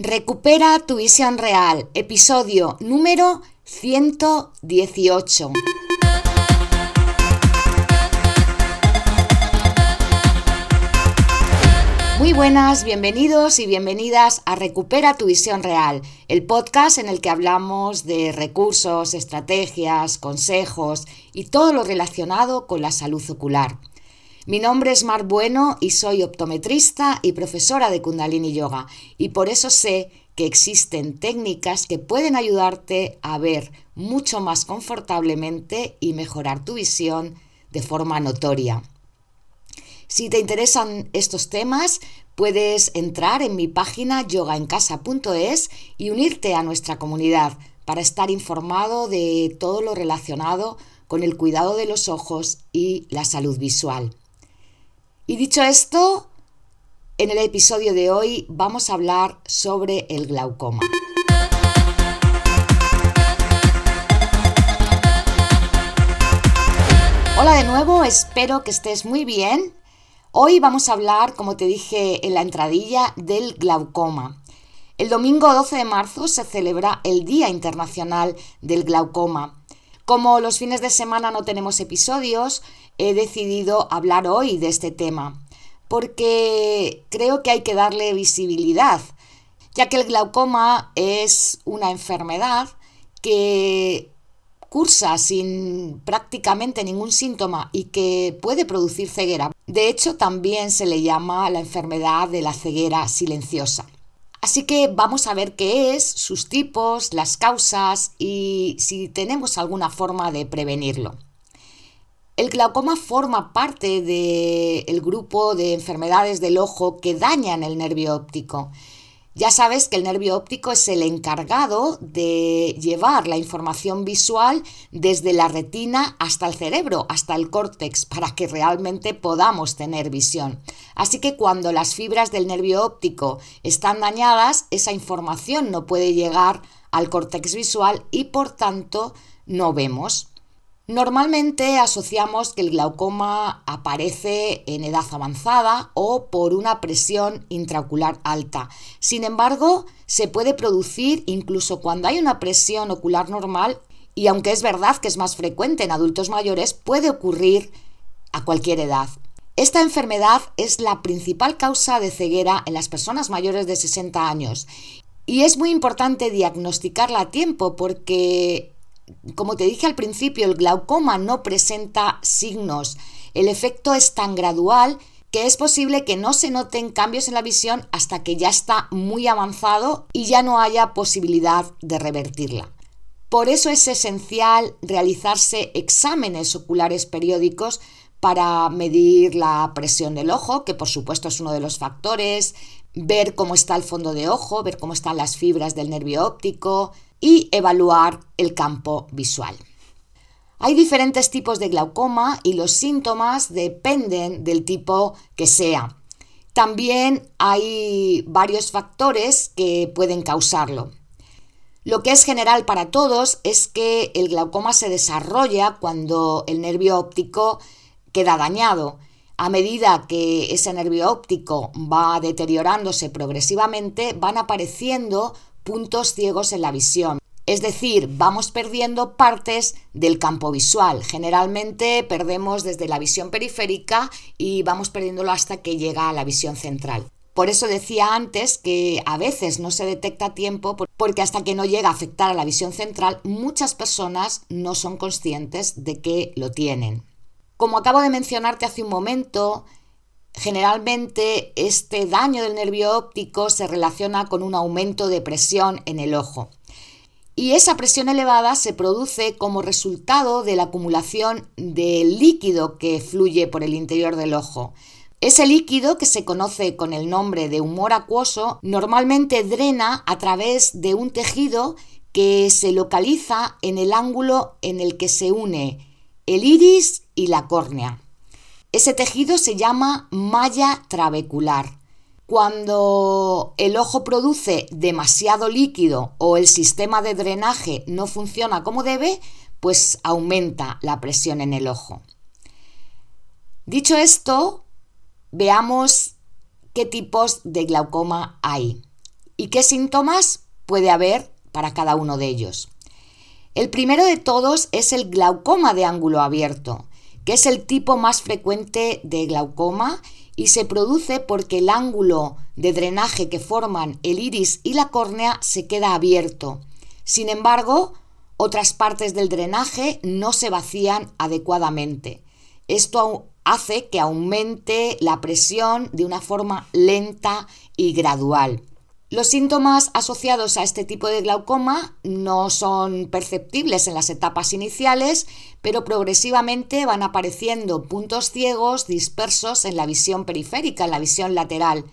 Recupera tu visión real, episodio número 118. Muy buenas, bienvenidos y bienvenidas a Recupera tu visión real, el podcast en el que hablamos de recursos, estrategias, consejos y todo lo relacionado con la salud ocular. Mi nombre es Mar Bueno y soy optometrista y profesora de Kundalini Yoga y por eso sé que existen técnicas que pueden ayudarte a ver mucho más confortablemente y mejorar tu visión de forma notoria. Si te interesan estos temas, puedes entrar en mi página yogaencasa.es y unirte a nuestra comunidad para estar informado de todo lo relacionado con el cuidado de los ojos y la salud visual. Y dicho esto, en el episodio de hoy vamos a hablar sobre el glaucoma. Hola de nuevo, espero que estés muy bien. Hoy vamos a hablar, como te dije en la entradilla, del glaucoma. El domingo 12 de marzo se celebra el Día Internacional del Glaucoma. Como los fines de semana no tenemos episodios, he decidido hablar hoy de este tema, porque creo que hay que darle visibilidad, ya que el glaucoma es una enfermedad que cursa sin prácticamente ningún síntoma y que puede producir ceguera. De hecho, también se le llama la enfermedad de la ceguera silenciosa. Así que vamos a ver qué es, sus tipos, las causas y si tenemos alguna forma de prevenirlo. El glaucoma forma parte del grupo de enfermedades del ojo que dañan el nervio óptico. Ya sabes que el nervio óptico es el encargado de llevar la información visual desde la retina hasta el cerebro, hasta el córtex, para que realmente podamos tener visión. Así que cuando las fibras del nervio óptico están dañadas, esa información no puede llegar al córtex visual y por tanto no vemos. Normalmente asociamos que el glaucoma aparece en edad avanzada o por una presión intraocular alta. Sin embargo, se puede producir incluso cuando hay una presión ocular normal y aunque es verdad que es más frecuente en adultos mayores, puede ocurrir a cualquier edad. Esta enfermedad es la principal causa de ceguera en las personas mayores de 60 años y es muy importante diagnosticarla a tiempo porque como te dije al principio, el glaucoma no presenta signos. El efecto es tan gradual que es posible que no se noten cambios en la visión hasta que ya está muy avanzado y ya no haya posibilidad de revertirla. Por eso es esencial realizarse exámenes oculares periódicos para medir la presión del ojo, que por supuesto es uno de los factores, ver cómo está el fondo de ojo, ver cómo están las fibras del nervio óptico, y evaluar el campo visual. Hay diferentes tipos de glaucoma y los síntomas dependen del tipo que sea. También hay varios factores que pueden causarlo. Lo que es general para todos es que el glaucoma se desarrolla cuando el nervio óptico queda dañado. A medida que ese nervio óptico va deteriorándose progresivamente, van apareciendo puntos ciegos en la visión. Es decir, vamos perdiendo partes del campo visual. Generalmente perdemos desde la visión periférica y vamos perdiéndolo hasta que llega a la visión central. Por eso decía antes que a veces no se detecta tiempo porque hasta que no llega a afectar a la visión central muchas personas no son conscientes de que lo tienen. Como acabo de mencionarte hace un momento, Generalmente este daño del nervio óptico se relaciona con un aumento de presión en el ojo. Y esa presión elevada se produce como resultado de la acumulación del líquido que fluye por el interior del ojo. Ese líquido, que se conoce con el nombre de humor acuoso, normalmente drena a través de un tejido que se localiza en el ángulo en el que se une el iris y la córnea. Ese tejido se llama malla trabecular. Cuando el ojo produce demasiado líquido o el sistema de drenaje no funciona como debe, pues aumenta la presión en el ojo. Dicho esto, veamos qué tipos de glaucoma hay. ¿Y qué síntomas puede haber para cada uno de ellos? El primero de todos es el glaucoma de ángulo abierto, que es el tipo más frecuente de glaucoma y se produce porque el ángulo de drenaje que forman el iris y la córnea se queda abierto. Sin embargo, otras partes del drenaje no se vacían adecuadamente. Esto hace que aumente la presión de una forma lenta y gradual. Los síntomas asociados a este tipo de glaucoma no son perceptibles en las etapas iniciales, pero progresivamente van apareciendo puntos ciegos dispersos en la visión periférica, en la visión lateral,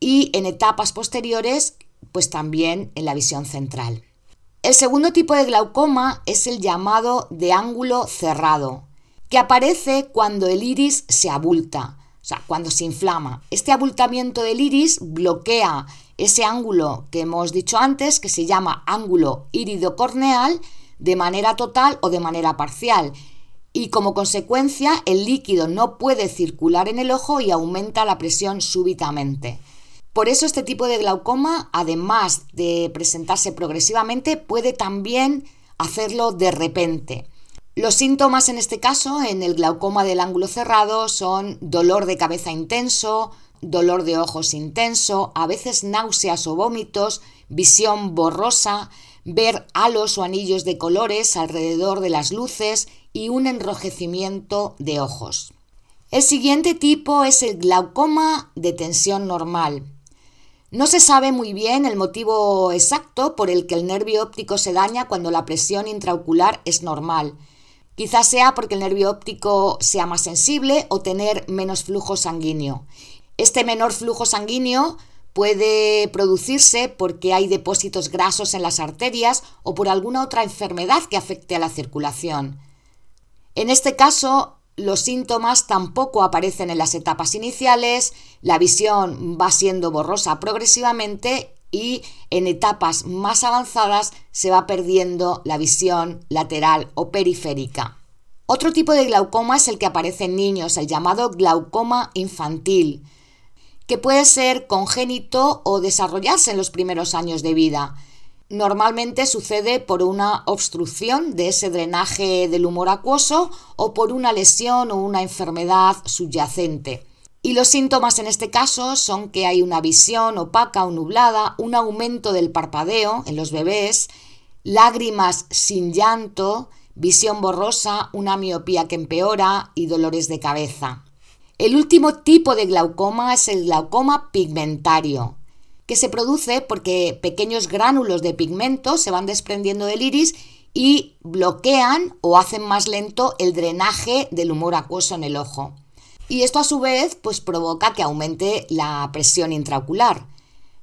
y en etapas posteriores, pues también en la visión central. El segundo tipo de glaucoma es el llamado de ángulo cerrado, que aparece cuando el iris se abulta, o sea, cuando se inflama. Este abultamiento del iris bloquea ese ángulo que hemos dicho antes, que se llama ángulo iridocorneal, de manera total o de manera parcial. Y como consecuencia, el líquido no puede circular en el ojo y aumenta la presión súbitamente. Por eso este tipo de glaucoma, además de presentarse progresivamente, puede también hacerlo de repente. Los síntomas en este caso, en el glaucoma del ángulo cerrado, son dolor de cabeza intenso, dolor de ojos intenso, a veces náuseas o vómitos, visión borrosa, ver halos o anillos de colores alrededor de las luces y un enrojecimiento de ojos. El siguiente tipo es el glaucoma de tensión normal. No se sabe muy bien el motivo exacto por el que el nervio óptico se daña cuando la presión intraocular es normal. Quizás sea porque el nervio óptico sea más sensible o tener menos flujo sanguíneo. Este menor flujo sanguíneo puede producirse porque hay depósitos grasos en las arterias o por alguna otra enfermedad que afecte a la circulación. En este caso, los síntomas tampoco aparecen en las etapas iniciales, la visión va siendo borrosa progresivamente y en etapas más avanzadas se va perdiendo la visión lateral o periférica. Otro tipo de glaucoma es el que aparece en niños, el llamado glaucoma infantil que puede ser congénito o desarrollarse en los primeros años de vida. Normalmente sucede por una obstrucción de ese drenaje del humor acuoso o por una lesión o una enfermedad subyacente. Y los síntomas en este caso son que hay una visión opaca o nublada, un aumento del parpadeo en los bebés, lágrimas sin llanto, visión borrosa, una miopía que empeora y dolores de cabeza. El último tipo de glaucoma es el glaucoma pigmentario, que se produce porque pequeños gránulos de pigmento se van desprendiendo del iris y bloquean o hacen más lento el drenaje del humor acuoso en el ojo. Y esto a su vez pues provoca que aumente la presión intraocular.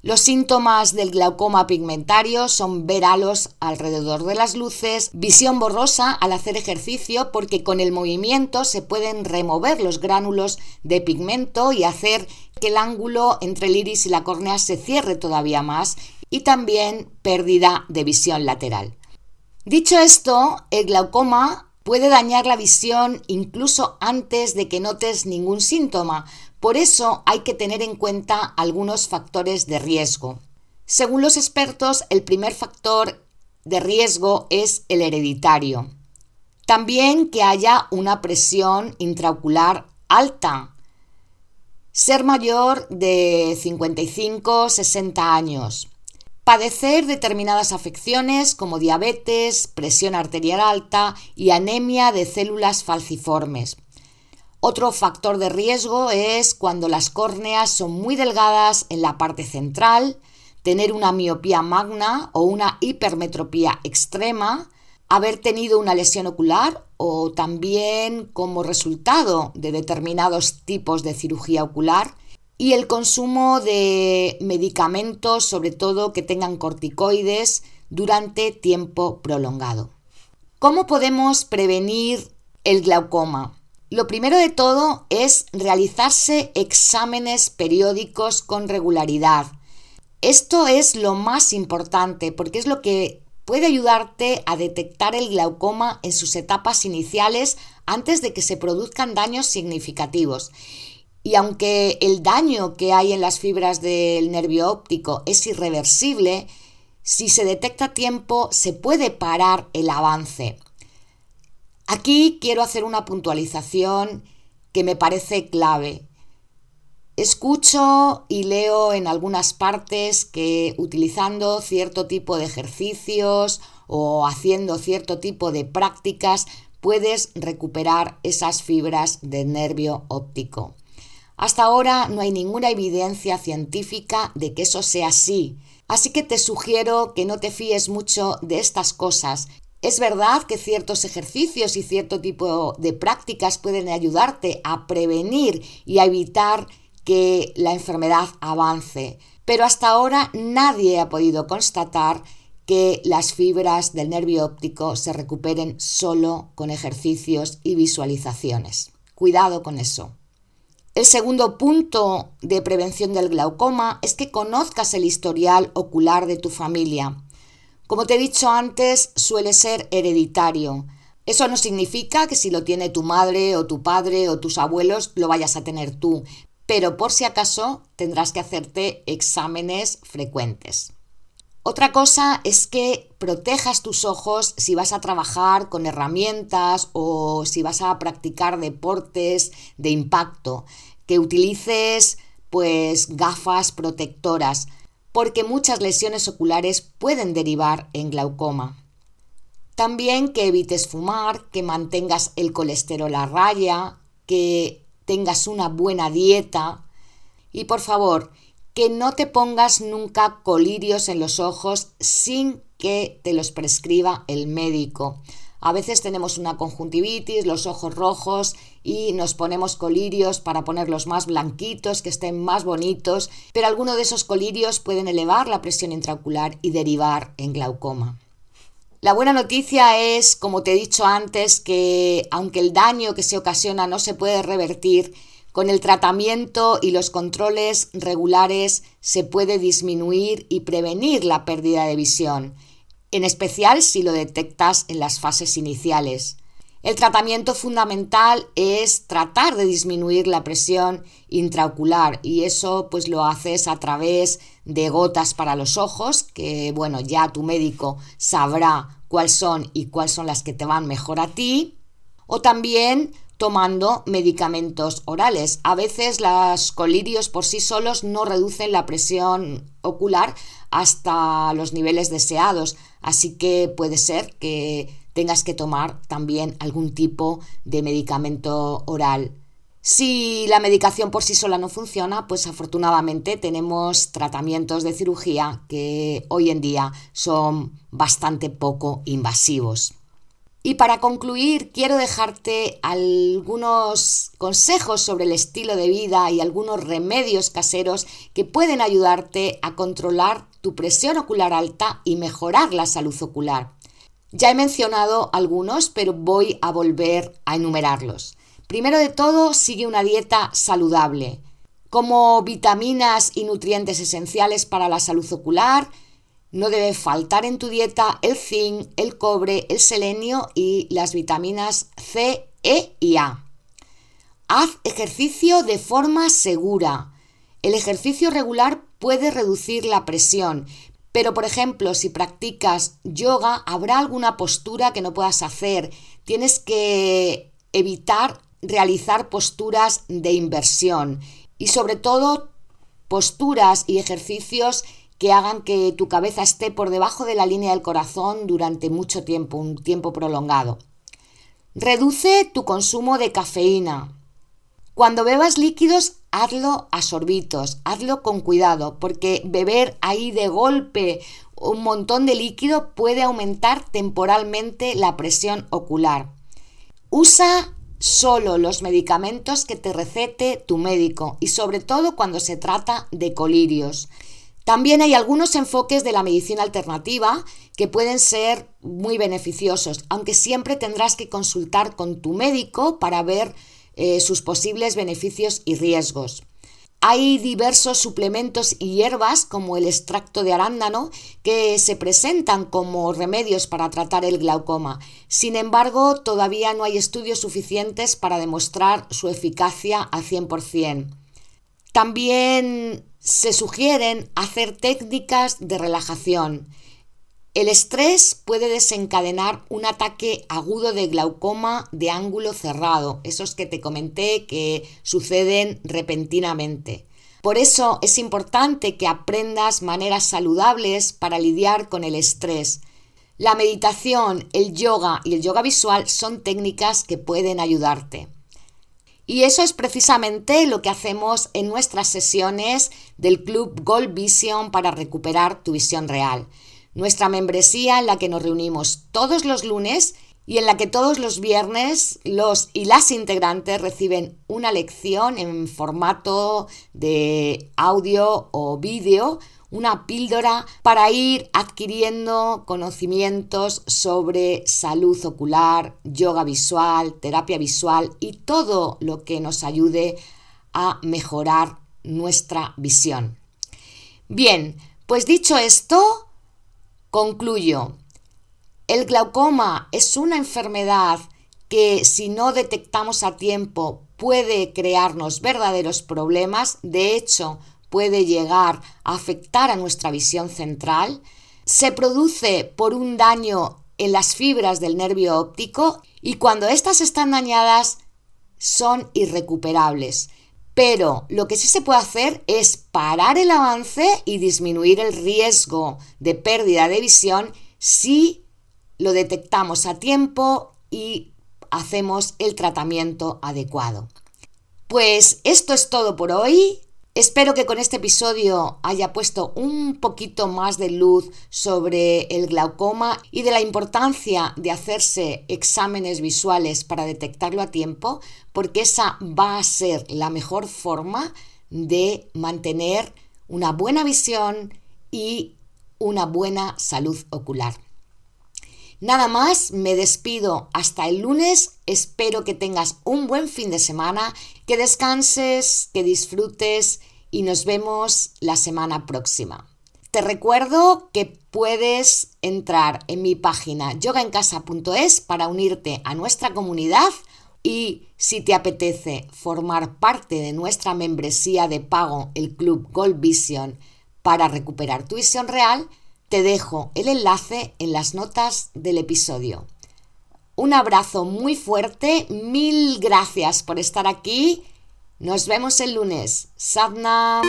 Los síntomas del glaucoma pigmentario son ver halos alrededor de las luces, visión borrosa al hacer ejercicio porque con el movimiento se pueden remover los gránulos de pigmento y hacer que el ángulo entre el iris y la córnea se cierre todavía más y también pérdida de visión lateral. Dicho esto, el glaucoma puede dañar la visión incluso antes de que notes ningún síntoma, por eso hay que tener en cuenta algunos factores de riesgo. Según los expertos, el primer factor de riesgo es el hereditario. También que haya una presión intraocular alta. Ser mayor de 55-60 años. Padecer determinadas afecciones como diabetes, presión arterial alta y anemia de células falciformes. Otro factor de riesgo es cuando las córneas son muy delgadas en la parte central, tener una miopía magna o una hipermetropía extrema, haber tenido una lesión ocular o también como resultado de determinados tipos de cirugía ocular y el consumo de medicamentos, sobre todo que tengan corticoides, durante tiempo prolongado. ¿Cómo podemos prevenir el glaucoma? Lo primero de todo es realizarse exámenes periódicos con regularidad. Esto es lo más importante porque es lo que puede ayudarte a detectar el glaucoma en sus etapas iniciales antes de que se produzcan daños significativos. Y aunque el daño que hay en las fibras del nervio óptico es irreversible, si se detecta a tiempo se puede parar el avance. Aquí quiero hacer una puntualización que me parece clave. Escucho y leo en algunas partes que utilizando cierto tipo de ejercicios o haciendo cierto tipo de prácticas puedes recuperar esas fibras del nervio óptico. Hasta ahora no hay ninguna evidencia científica de que eso sea así, así que te sugiero que no te fíes mucho de estas cosas. Es verdad que ciertos ejercicios y cierto tipo de prácticas pueden ayudarte a prevenir y a evitar que la enfermedad avance, pero hasta ahora nadie ha podido constatar que las fibras del nervio óptico se recuperen solo con ejercicios y visualizaciones. Cuidado con eso. El segundo punto de prevención del glaucoma es que conozcas el historial ocular de tu familia. Como te he dicho antes, suele ser hereditario. Eso no significa que si lo tiene tu madre o tu padre o tus abuelos lo vayas a tener tú, pero por si acaso tendrás que hacerte exámenes frecuentes. Otra cosa es que protejas tus ojos si vas a trabajar con herramientas o si vas a practicar deportes de impacto, que utilices pues gafas protectoras, porque muchas lesiones oculares pueden derivar en glaucoma. También que evites fumar, que mantengas el colesterol a raya, que tengas una buena dieta y por favor, que no te pongas nunca colirios en los ojos sin que te los prescriba el médico. A veces tenemos una conjuntivitis, los ojos rojos y nos ponemos colirios para ponerlos más blanquitos, que estén más bonitos, pero algunos de esos colirios pueden elevar la presión intraocular y derivar en glaucoma. La buena noticia es, como te he dicho antes, que aunque el daño que se ocasiona no se puede revertir, con el tratamiento y los controles regulares se puede disminuir y prevenir la pérdida de visión, en especial si lo detectas en las fases iniciales. El tratamiento fundamental es tratar de disminuir la presión intraocular y eso pues lo haces a través de gotas para los ojos, que bueno, ya tu médico sabrá cuáles son y cuáles son las que te van mejor a ti, o también tomando medicamentos orales. A veces los colirios por sí solos no reducen la presión ocular hasta los niveles deseados, así que puede ser que tengas que tomar también algún tipo de medicamento oral. Si la medicación por sí sola no funciona, pues afortunadamente tenemos tratamientos de cirugía que hoy en día son bastante poco invasivos. Y para concluir, quiero dejarte algunos consejos sobre el estilo de vida y algunos remedios caseros que pueden ayudarte a controlar tu presión ocular alta y mejorar la salud ocular. Ya he mencionado algunos, pero voy a volver a enumerarlos. Primero de todo, sigue una dieta saludable. Como vitaminas y nutrientes esenciales para la salud ocular, no debe faltar en tu dieta el zinc, el cobre, el selenio y las vitaminas C, E y A. Haz ejercicio de forma segura. El ejercicio regular puede reducir la presión, pero, por ejemplo, si practicas yoga, habrá alguna postura que no puedas hacer. Tienes que evitar realizar posturas de inversión y sobre todo posturas y ejercicios que hagan que tu cabeza esté por debajo de la línea del corazón durante mucho tiempo, un tiempo prolongado. Reduce tu consumo de cafeína. Cuando bebas líquidos, hazlo a sorbitos, hazlo con cuidado, porque beber ahí de golpe un montón de líquido puede aumentar temporalmente la presión ocular. Usa solo los medicamentos que te recete tu médico y sobre todo cuando se trata de colirios. También hay algunos enfoques de la medicina alternativa que pueden ser muy beneficiosos, aunque siempre tendrás que consultar con tu médico para ver eh, sus posibles beneficios y riesgos. Hay diversos suplementos y hierbas como el extracto de arándano que se presentan como remedios para tratar el glaucoma. Sin embargo, todavía no hay estudios suficientes para demostrar su eficacia al 100%. También se sugieren hacer técnicas de relajación. El estrés puede desencadenar un ataque agudo de glaucoma de ángulo cerrado, esos que te comenté que suceden repentinamente. Por eso es importante que aprendas maneras saludables para lidiar con el estrés. La meditación, el yoga y el yoga visual son técnicas que pueden ayudarte. Y eso es precisamente lo que hacemos en nuestras sesiones del Club Gold Vision para recuperar tu visión real nuestra membresía en la que nos reunimos todos los lunes y en la que todos los viernes los y las integrantes reciben una lección en formato de audio o vídeo, una píldora para ir adquiriendo conocimientos sobre salud ocular, yoga visual, terapia visual y todo lo que nos ayude a mejorar nuestra visión. Bien, pues dicho esto, Concluyo, el glaucoma es una enfermedad que si no detectamos a tiempo puede crearnos verdaderos problemas, de hecho puede llegar a afectar a nuestra visión central, se produce por un daño en las fibras del nervio óptico y cuando éstas están dañadas son irrecuperables. Pero lo que sí se puede hacer es parar el avance y disminuir el riesgo de pérdida de visión si lo detectamos a tiempo y hacemos el tratamiento adecuado. Pues esto es todo por hoy. Espero que con este episodio haya puesto un poquito más de luz sobre el glaucoma y de la importancia de hacerse exámenes visuales para detectarlo a tiempo, porque esa va a ser la mejor forma de mantener una buena visión y una buena salud ocular. Nada más, me despido hasta el lunes. Espero que tengas un buen fin de semana, que descanses, que disfrutes y nos vemos la semana próxima. Te recuerdo que puedes entrar en mi página yogaencasa.es para unirte a nuestra comunidad y si te apetece formar parte de nuestra membresía de pago, el Club Gold Vision, para recuperar tu visión real, te dejo el enlace en las notas del episodio. Un abrazo muy fuerte, mil gracias por estar aquí. Nos vemos el lunes. Sadnam.